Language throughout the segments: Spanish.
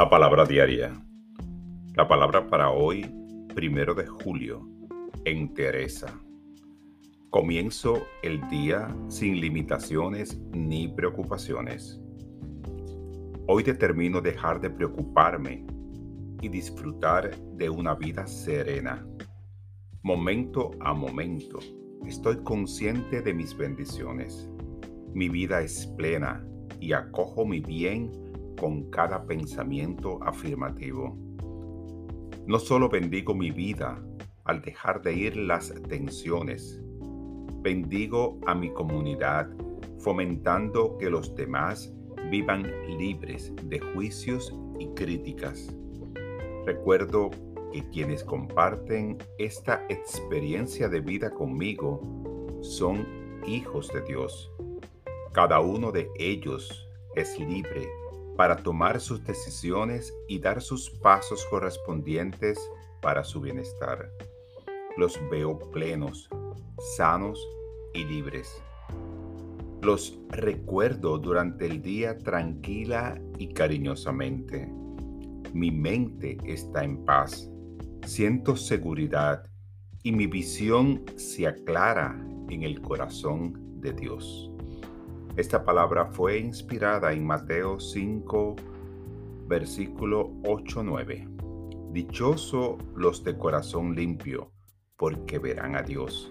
La palabra diaria. La palabra para hoy, primero de julio, en Teresa. Comienzo el día sin limitaciones ni preocupaciones. Hoy determino dejar de preocuparme y disfrutar de una vida serena. Momento a momento, estoy consciente de mis bendiciones. Mi vida es plena y acojo mi bien con cada pensamiento afirmativo. No solo bendigo mi vida al dejar de ir las tensiones, bendigo a mi comunidad fomentando que los demás vivan libres de juicios y críticas. Recuerdo que quienes comparten esta experiencia de vida conmigo son hijos de Dios. Cada uno de ellos es libre para tomar sus decisiones y dar sus pasos correspondientes para su bienestar. Los veo plenos, sanos y libres. Los recuerdo durante el día tranquila y cariñosamente. Mi mente está en paz, siento seguridad y mi visión se aclara en el corazón de Dios. Esta palabra fue inspirada en Mateo 5, versículo 8-9. Dichoso los de corazón limpio, porque verán a Dios.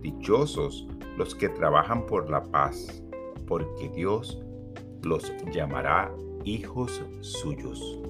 Dichosos los que trabajan por la paz, porque Dios los llamará hijos suyos.